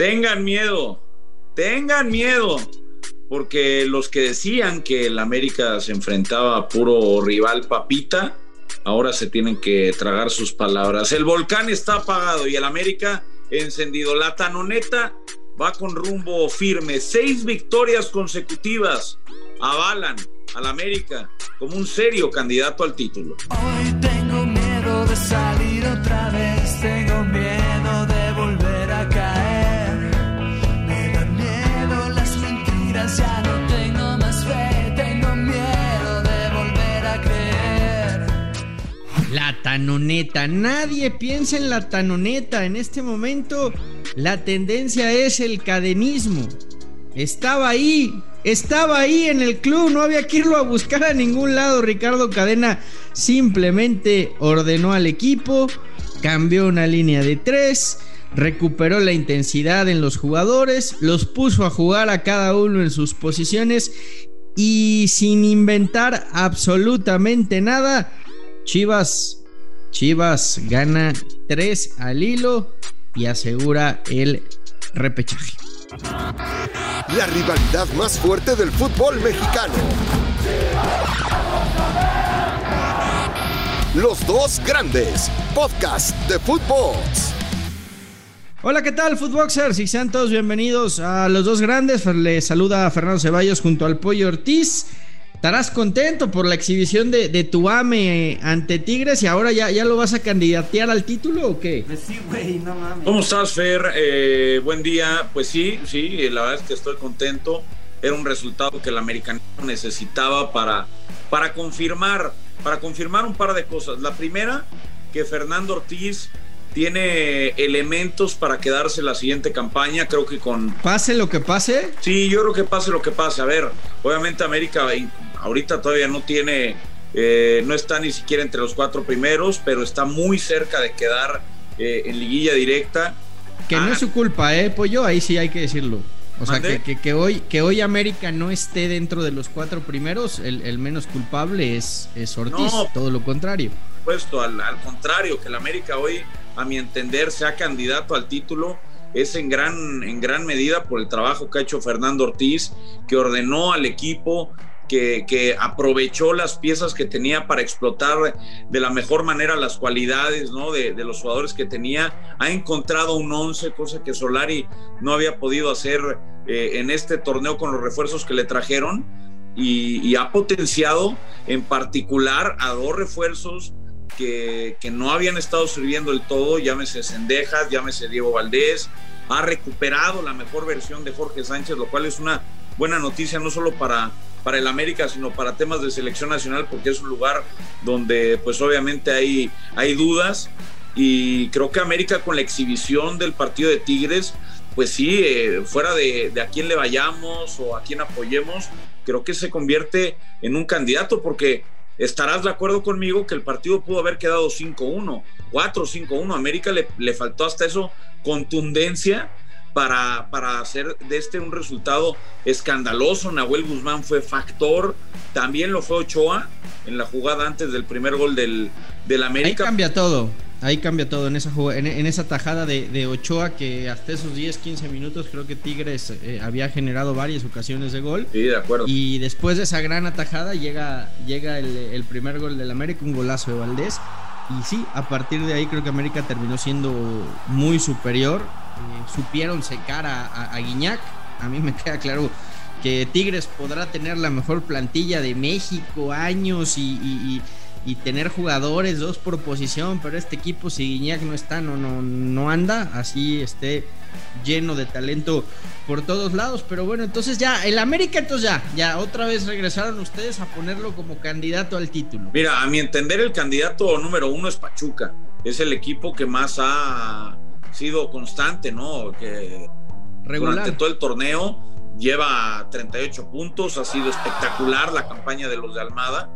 Tengan miedo, tengan miedo, porque los que decían que el América se enfrentaba a puro rival papita, ahora se tienen que tragar sus palabras. El volcán está apagado y el América encendido. La tanoneta va con rumbo firme. Seis victorias consecutivas avalan al América como un serio candidato al título. Hoy tengo miedo de salir La tanoneta, nadie piensa en la tanoneta. En este momento la tendencia es el cadenismo. Estaba ahí, estaba ahí en el club, no había que irlo a buscar a ningún lado. Ricardo Cadena simplemente ordenó al equipo, cambió una línea de tres, recuperó la intensidad en los jugadores, los puso a jugar a cada uno en sus posiciones y sin inventar absolutamente nada, Chivas, Chivas gana 3 al hilo y asegura el repechaje. La rivalidad más fuerte del fútbol mexicano. Los dos grandes. Podcast de fútbol. Hola, ¿qué tal, Footboxers? Y sean todos bienvenidos a los dos grandes. Les saluda a Fernando Ceballos junto al Pollo Ortiz. Estarás contento por la exhibición de, de tu AME ante Tigres y ahora ya, ya lo vas a candidatear al título o qué? Pues sí, güey, no mames. ¿Cómo estás, Fer? Eh, buen día. Pues sí, sí, la verdad es que estoy contento. Era un resultado que el americano necesitaba para, para confirmar, para confirmar un par de cosas. La primera, que Fernando Ortiz tiene elementos para quedarse la siguiente campaña. Creo que con Pase lo que pase. Sí, yo creo que pase lo que pase. A ver, obviamente América ahorita todavía no tiene, eh, no está ni siquiera entre los cuatro primeros, pero está muy cerca de quedar eh, en liguilla directa. Que no Ah, es su culpa, ¿eh, Pollo? Ahí sí hay que decirlo. O sea, que- que hoy, que hoy América no esté dentro de los cuatro primeros, el, el menos culpable es, es Ortiz. No. Todo lo contrario. puesto al, al contrario, que el América hoy, a mi entender, sea candidato al título, es en gran, en gran medida por el trabajo que ha hecho Fernando Ortiz, que ordenó al equipo, que, aprovechó las piezas que tenía para explotar de la mejor manera las cualidades ¿no? de, los jugadores que tenía. Ha encontrado un 11, cosa que Solari no había podido hacer eh, en este torneo con los refuerzos que le trajeron. Y, ha potenciado en particular a dos refuerzos que, no habían estado sirviendo del todo, llámese Sendejas, llámese Diego Valdés, ha recuperado la mejor versión de Jorge Sánchez, lo cual es una buena noticia no solo para, para el América, sino para temas de selección nacional, porque es un lugar donde pues obviamente hay, hay dudas y creo que América con la exhibición del partido de Tigres, pues sí, eh, fuera de, de a quién le vayamos o a quién apoyemos, creo que se convierte en un candidato porque estarás de acuerdo conmigo que el partido pudo haber quedado 5-1, 4-5-1. América le, le faltó hasta eso contundencia para, para hacer de este un resultado escandaloso. Nahuel Guzmán fue factor, también lo fue Ochoa en la jugada antes del primer gol del, del Ahí América. cambia todo. Ahí cambia todo en esa jugada- en, en esa tajada de, de Ochoa que hasta esos 10, 15 minutos creo que Tigres eh, había generado varias ocasiones de gol. Sí, de acuerdo. Y después de esa gran atajada llega, llega el, el primer gol del América, un golazo de Valdés. Y sí, a partir de ahí creo que América terminó siendo muy superior. Eh, supieron secar a, a- a Guiñac. A mí me queda claro que Tigres podrá tener la mejor plantilla de México, años y, tener jugadores, dos por posición, pero este equipo si Guiñac no está, no, no, no anda, así esté lleno de talento por todos lados, pero bueno, entonces ya, el América entonces ya, ya otra vez regresaron ustedes a ponerlo como candidato al título. Mira, a mi entender, el candidato número uno es Pachuca. Es el equipo que más ha sido constante, ¿no? Que Regular. durante todo el torneo lleva 38 puntos, ha sido espectacular la campaña de los de Almada,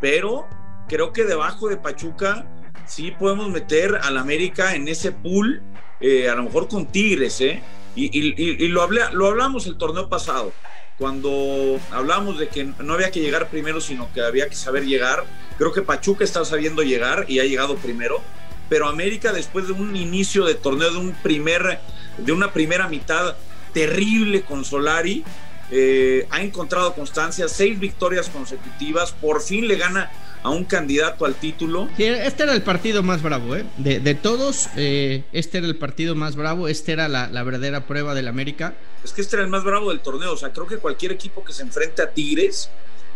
pero creo que debajo de Pachuca sí podemos meter al América en ese pool, eh, a lo mejor con Tigres, ¿eh? Y, y- y- y lo, hablé, lo hablamos el torneo pasado, cuando hablamos de que no había que llegar primero, sino que había que saber llegar. Creo que Pachuca está sabiendo llegar y ha llegado primero, pero América después de un inicio de torneo, de un primer de una primera mitad terrible con Solari. Eh, ha encontrado constancia, seis victorias consecutivas, por fin le gana a un candidato al título. este era el partido más bravo, ¿eh? De, todos, eh, este era el partido más bravo, este era la, verdadera prueba del América. Es que este era el más bravo del torneo, o sea, creo que cualquier equipo que se enfrente a Tigres,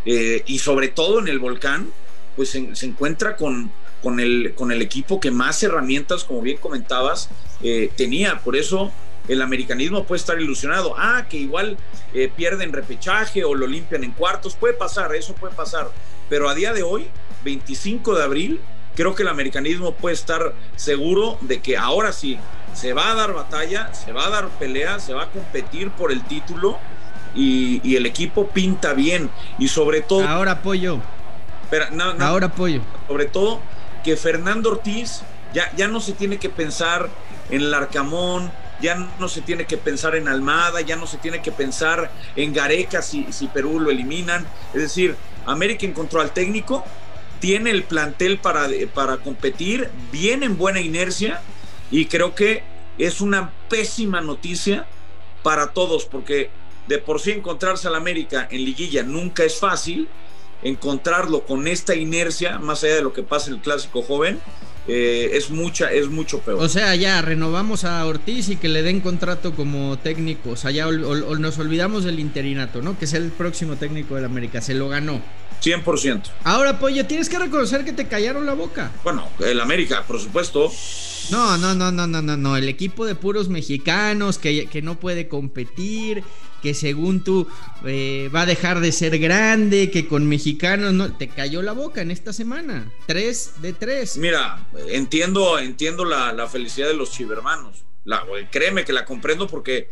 eh, y sobre todo en el Volcán, pues se, encuentra con, con, el, con el equipo que más herramientas, como bien comentabas, tenía. Por eso el americanismo puede estar ilusionado. Ah, que igual pierden repechaje o lo limpian en cuartos. Puede pasar, eso puede pasar. Pero a día de hoy, 25 de abril, creo que el americanismo puede estar seguro de que ahora sí se va a dar batalla, se va a dar pelea, se va a competir por el título y, el equipo pinta bien. Y sobre todo. Ahora apoyo. Pero, ahora apoyo. Sobre todo que Fernando Ortiz ya, ya no se tiene que pensar en el Arcamón, ya no se tiene que pensar en Almada, ya no se tiene que pensar en Gareca si, si Perú lo eliminan. Es decir, América encontró al técnico, tiene el plantel para, para competir, viene en buena inercia y creo que es una pésima noticia para todos porque de por sí encontrarse al América en liguilla nunca es fácil, encontrarlo con esta inercia, más allá de lo que pasa en el clásico joven, eh, es mucha, es mucho peor. O sea, ya renovamos a Ortiz y que le den contrato como técnico. O sea, ya nos olvidamos del interinato, ¿no? Que es el próximo técnico del América. Se lo ganó. 100%. Ahora, Pollo, tienes que reconocer que te callaron la boca. Bueno, el América, por supuesto. No, no, no, no, no, no, no. El equipo de puros mexicanos que, que no puede competir, que según tú eh, va a dejar de ser grande, que con mexicanos no. Te cayó la boca en esta semana. Tres de tres. Mira, entiendo, entiendo la, felicidad de los chivermanos. La, créeme que la comprendo porque.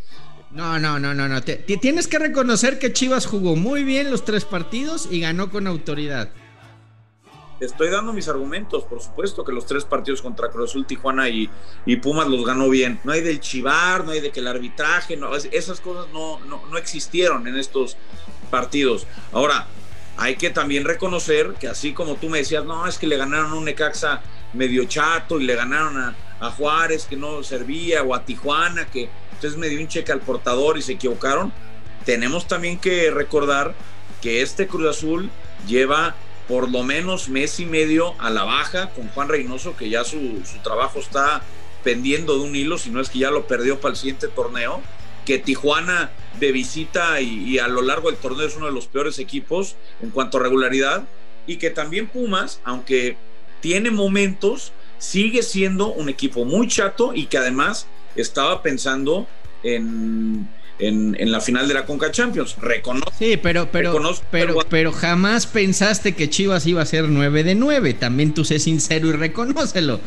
No, no, no, no, no. tienes que reconocer que Chivas jugó muy bien los tres partidos y ganó con autoridad estoy dando mis argumentos, por supuesto que los tres partidos contra Cruz Azul, Tijuana y, Pumas los ganó bien. No hay del chivar, no hay de que el arbitraje, no, esas cosas no, no, existieron en estos partidos. Ahora, hay que también reconocer que así como tú me decías, no, es que le ganaron a un Necaxa medio chato y le ganaron a, a Juárez que no servía o a Tijuana que entonces me dio un cheque al portador y se equivocaron. Tenemos también que recordar que este Cruz Azul lleva por lo menos mes y medio a la baja con Juan Reynoso, que ya su, trabajo está pendiendo de un hilo, si no es que ya lo perdió para el siguiente torneo, que Tijuana de visita y, a lo largo del torneo es uno de los peores equipos en cuanto a regularidad, y que también Pumas, aunque tiene momentos, sigue siendo un equipo muy chato y que además estaba pensando en en, la final de la Conca Champions. Reconozco. Sí, pero, pero, pero, pero, jamás pensaste que Chivas iba a ser 9 de 9. También tú sé sincero y reconócelo.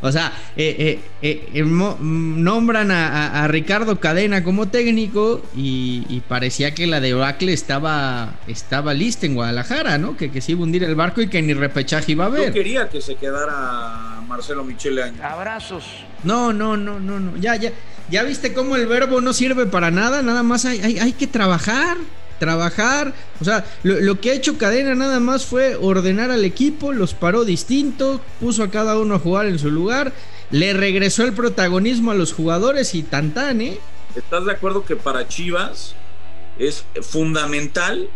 O sea, eh, eh, eh, nombran a, Ricardo Cadena como técnico y, parecía que la debacle estaba, estaba lista en Guadalajara, ¿no? Que, que se iba a hundir el barco y que ni repechaje iba a haber. Yo quería que se quedara Marcelo Michele Abrazos. No, no, no, no, no. Ya, ya. ¿Ya viste cómo el verbo no sirve para nada? Nada más hay, que trabajar, trabajar. O sea, lo, que ha hecho Cadena nada más fue ordenar al equipo, los paró distinto, puso a cada uno a jugar en su lugar, le regresó el protagonismo a los jugadores y tan tan, ¿eh? ¿Estás de acuerdo que para Chivas es fundamental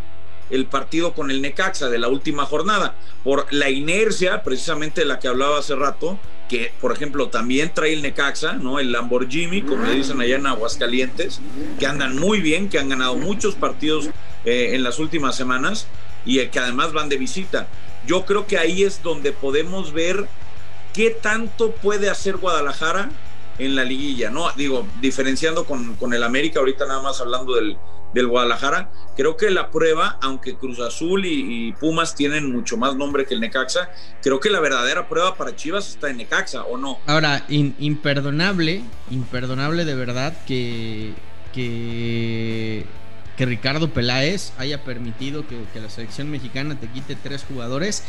el partido con el Necaxa de la última jornada? Por la inercia, precisamente de la que hablaba hace rato, que por ejemplo también trae el Necaxa, ¿no? El Lamborghini, como le dicen allá en Aguascalientes, que andan muy bien, que han ganado muchos partidos eh, en las últimas semanas y que además van de visita. Yo creo que ahí es donde podemos ver qué tanto puede hacer Guadalajara en la liguilla, ¿no? Digo, diferenciando con, con el América, ahorita nada más hablando del, del Guadalajara. Creo que la prueba, aunque Cruz Azul y, Pumas tienen mucho más nombre que el Necaxa, creo que la verdadera prueba para Chivas está en Necaxa, ¿o no? Ahora, imperdonable, imperdonable de verdad que, que, que Ricardo Peláez haya permitido que, la selección mexicana te quite tres jugadores.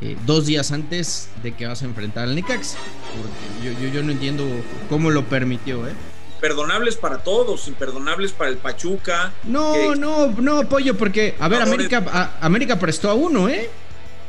Eh, dos días antes de que vas a enfrentar al Necaxa. Porque yo, yo, yo no entiendo cómo lo permitió, ¿eh? Imperdonables para todos, imperdonables para el Pachuca. No, no, no, Pollo, porque, a ver, América, América prestó a uno, ¿eh?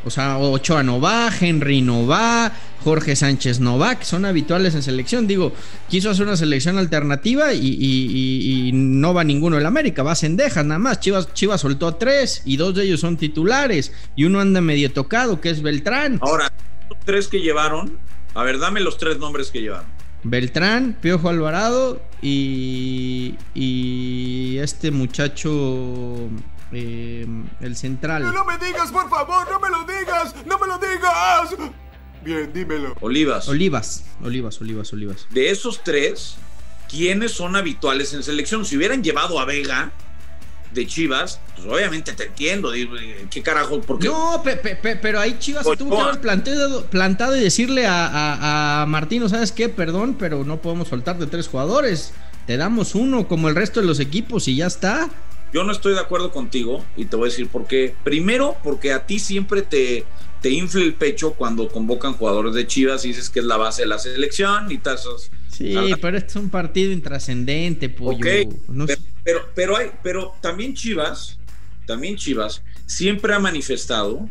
O sea, Ochoa no va, Henry no va, Jorge Sánchez no va, que son habituales en selección. Digo, quiso hacer una selección alternativa y, no va ninguno del América, va Sendejas nada más. Chivas, Chivas soltó a tres y dos de ellos son titulares y uno anda medio tocado, que es Beltrán. Ahora, los tres que llevaron, a ver, dame los tres nombres que llevaron. Beltrán, Piojo Alvarado y, y este muchacho eh, el central. No me digas, por favor, no me lo digas, no me lo digas. Bien, dímelo. Olivas. Olivas, Olivas, Olivas, Olivas. De esos tres, ¿quiénes son habituales en selección? Si hubieran llevado a Vega de Chivas, pues obviamente te entiendo. ¿Qué carajo? Porque... No, pero ahí Chivas tuvo que haber plantado, plantado y decirle a, a, a Martino, ¿sabes qué? Perdón, pero no podemos soltarte tres jugadores. Te damos uno como el resto de los equipos y ya está. Yo no estoy de acuerdo contigo y te voy a decir por qué. Primero, porque a ti siempre te, te infla el pecho cuando convocan jugadores de Chivas y dices que es la base de la selección y tal. Sí, pero este es un partido intrascendente, pollo. pero, pero, hay, pero también Chivas, también Chivas, siempre ha manifestado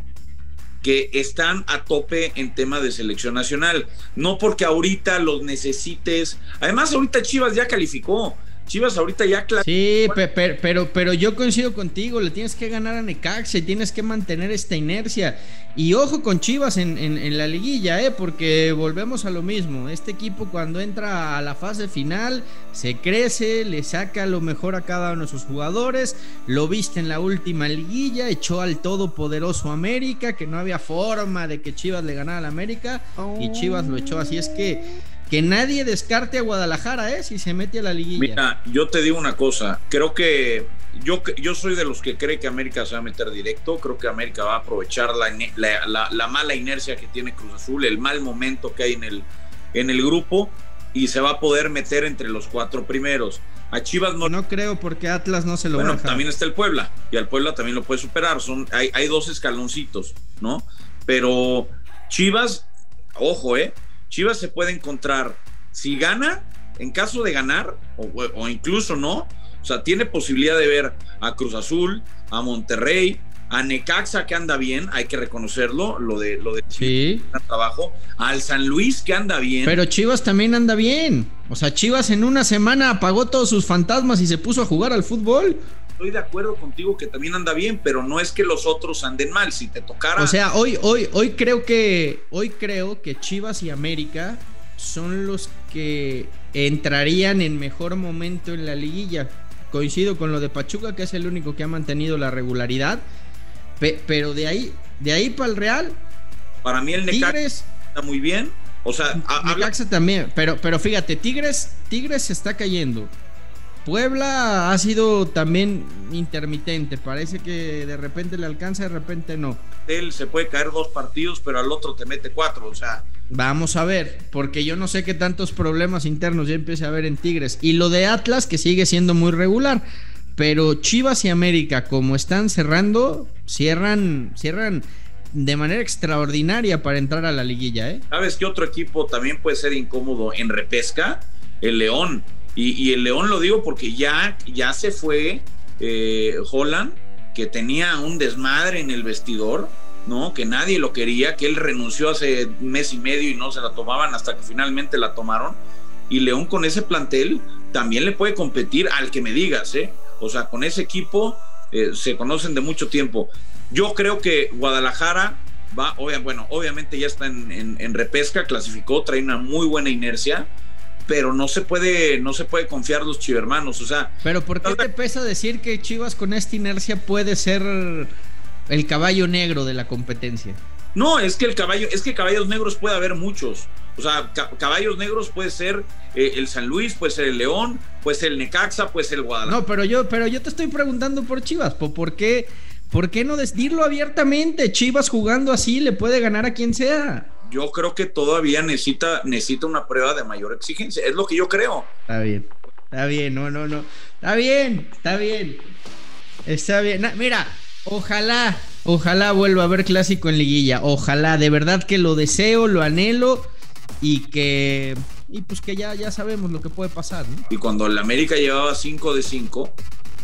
que están a tope en tema de selección nacional. No porque ahorita los necesites. Además, ahorita Chivas ya calificó. Chivas ahorita ya claro. Sí, pero, pero, yo coincido contigo, le tienes que ganar a Necaxa y tienes que mantener esta inercia. Y ojo con Chivas en, la liguilla, ¿eh? porque volvemos a lo mismo. Este equipo cuando entra a la fase final se crece, le saca lo mejor a cada uno de sus jugadores. Lo viste en la última liguilla, echó al todopoderoso América, que no había forma de que Chivas le ganara al América. Y Chivas lo echó así. Es que que nadie descarte a Guadalajara, ¿eh? Si se mete a la liguilla. Mira, yo te digo una cosa. Creo que yo, yo soy de los que cree que América se va a meter directo. Creo que América va a aprovechar la, la, mala inercia que tiene Cruz Azul, el mal momento que hay en el, en el grupo y se va a poder meter entre los cuatro primeros. A Chivas no. No creo porque Atlas no se lo Bueno, también está el Puebla y al Puebla también lo puede superar. Son, hay, hay dos escaloncitos, ¿no? Pero Chivas, ojo, ¿eh? Chivas se puede encontrar, si gana, en caso de ganar, o, incluso no, o sea, tiene posibilidad de ver a Cruz Azul, a Monterrey, a Necaxa que anda bien, hay que reconocerlo, lo de lo de sí. trabajo, al San Luis que anda bien. Pero Chivas también anda bien. O sea, Chivas en una semana apagó todos sus fantasmas y se puso a jugar al fútbol estoy de acuerdo contigo que también anda bien, pero no es que los otros anden mal. Si te tocara. O sea, hoy, hoy, hoy creo que. Hoy creo que Chivas y América son los que entrarían en mejor momento en la liguilla. Coincido con lo de Pachuca, que es el único que ha mantenido la regularidad. pero de ahí, de ahí para el Real. Para mí el Necaxa está muy bien. O sea, Necaxa también. Pero, pero fíjate, Tigres, Tigres se está cayendo. Puebla ha sido también intermitente. Parece que de repente le alcanza, de repente no. Él se puede caer dos partidos, pero al otro te mete cuatro, o sea. Vamos a ver, porque yo no sé qué tantos problemas internos ya empiece a ver en Tigres. Y lo de Atlas, que sigue siendo muy regular. Pero Chivas y América, como están cerrando, cierran, cierran de manera extraordinaria para entrar a la liguilla, ¿eh? ¿Sabes qué otro equipo también puede ser incómodo en repesca? El León. Y, el León lo digo porque ya, ya se fue eh, Holland, que tenía un desmadre en el vestidor, ¿no? Que nadie lo quería, que él renunció hace mes y medio y no se la tomaban hasta que finalmente la tomaron. Y León con ese plantel también le puede competir al que me digas, ¿eh? O sea, con ese equipo eh, se conocen de mucho tiempo. Yo creo que Guadalajara va, bueno, obviamente ya está en, en repesca, clasificó, trae una muy buena inercia pero no se puede, no se puede confiar los chivermanos, o sea. Pero ¿por qué te pesa decir que Chivas con esta inercia puede ser el caballo negro de la competencia? No, es que el caballo, es que caballos negros puede haber muchos. O sea, caballos negros puede ser eh, el San Luis, puede ser el León, puede ser el Necaxa, puede ser el Guadalajara. No, pero yo, pero yo te estoy preguntando por Chivas, ¿por qué, por qué no decirlo abiertamente? Chivas jugando así le puede ganar a quien sea yo creo que todavía necesita, necesita una prueba de mayor exigencia. Es lo que yo creo. Está bien, está bien, no, no, no. Está bien, está bien. Está bien. mira, ojalá, ojalá vuelva a haber clásico en liguilla. Ojalá, de verdad que lo deseo, lo anhelo y que y pues que ya, ya sabemos lo que puede pasar. Y cuando el América llevaba 5 de 5,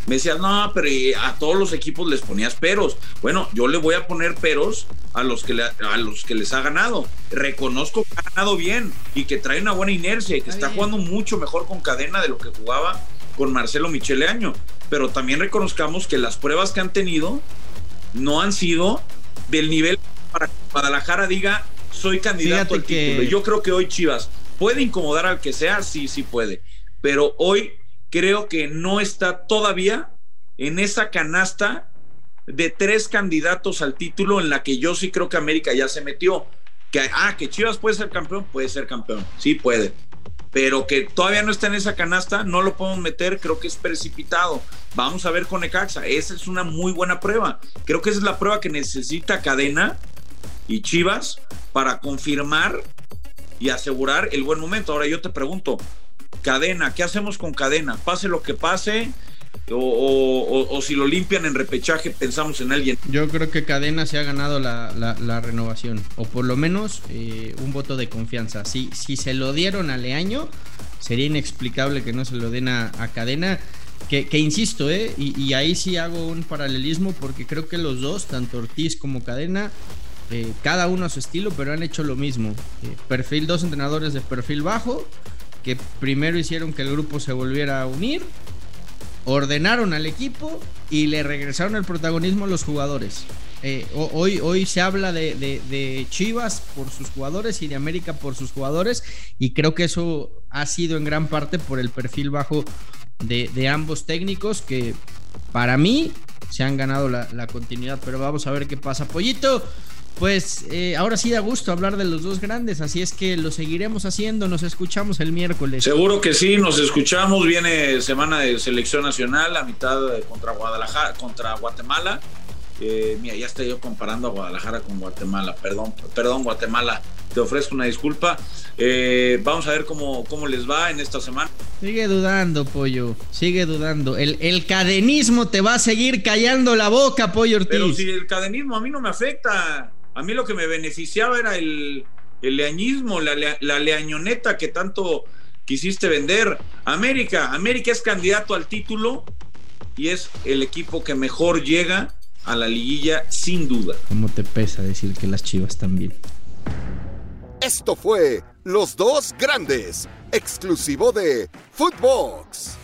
me decías, no, pero a todos los equipos les ponías peros. Bueno, yo le voy a poner peros a los que, a los que les ha ganado. Reconozco que ha ganado bien y que trae una buena inercia y que está, jugando mucho mejor con cadena de lo que jugaba con Marcelo Michele Año. Pero también reconozcamos que las pruebas que han tenido no han sido del nivel para que Guadalajara diga soy candidato al título. Yo creo que hoy Chivas puede incomodar al que sea, sí, sí puede. Pero hoy creo que no está todavía en esa canasta de tres candidatos al título en la que yo sí creo que América ya se metió. Que, ah, que Chivas puede ser campeón, puede ser campeón, sí puede. Pero que todavía no está en esa canasta, no lo podemos meter, creo que es precipitado. Vamos a ver con Ecaxa, esa es una muy buena prueba. Creo que esa es la prueba que necesita Cadena y Chivas para confirmar y asegurar el buen momento. Ahora yo te pregunto, cadena, ¿qué hacemos con cadena? Pase lo que pase, o, si lo limpian en repechaje, pensamos en alguien. Yo creo que Cadena se ha ganado la, renovación, o por lo menos eh, un voto de confianza. Si, si se lo dieron a Leaño, sería inexplicable que no se lo den a, Cadena. Que, insisto, eh, y, ahí sí hago un paralelismo porque creo que los dos, tanto Ortiz como Cadena, eh, cada uno a su estilo, pero han hecho lo mismo. perfil, dos entrenadores de perfil bajo, que primero hicieron que el grupo se volviera a unir, ordenaron al equipo y le regresaron el protagonismo a los jugadores. Eh, hoy, hoy se habla de, Chivas por sus jugadores y de América por sus jugadores y creo que eso ha sido en gran parte por el perfil bajo de, ambos técnicos que para mí se han ganado la, la continuidad, pero vamos a ver qué pasa. Pollito, pues eh, ahora sí da gusto hablar de los dos grandes, así es que lo seguiremos haciendo, nos escuchamos el miércoles. Seguro que sí, nos escuchamos, viene semana de selección nacional, a mitad contra Guadalajara, contra Guatemala. Eh, mira, ya estoy yo comparando a Guadalajara con Guatemala, perdón, perdón Guatemala, te ofrezco una disculpa. Eh, vamos a ver cómo, cómo les va en esta semana. Sigue dudando, pollo, sigue dudando. El, el cadenismo te va a seguir callando la boca, pollo Ortiz. Pero si el cadenismo a mí no me afecta. A mí lo que me beneficiaba era el, leañismo, la, la, leañoneta que tanto quisiste vender. América, América es candidato al título y es el equipo que mejor llega a la liguilla sin duda. ¿Cómo te pesa decir que las Chivas también? Esto fue Los Dos Grandes, exclusivo de Footbox.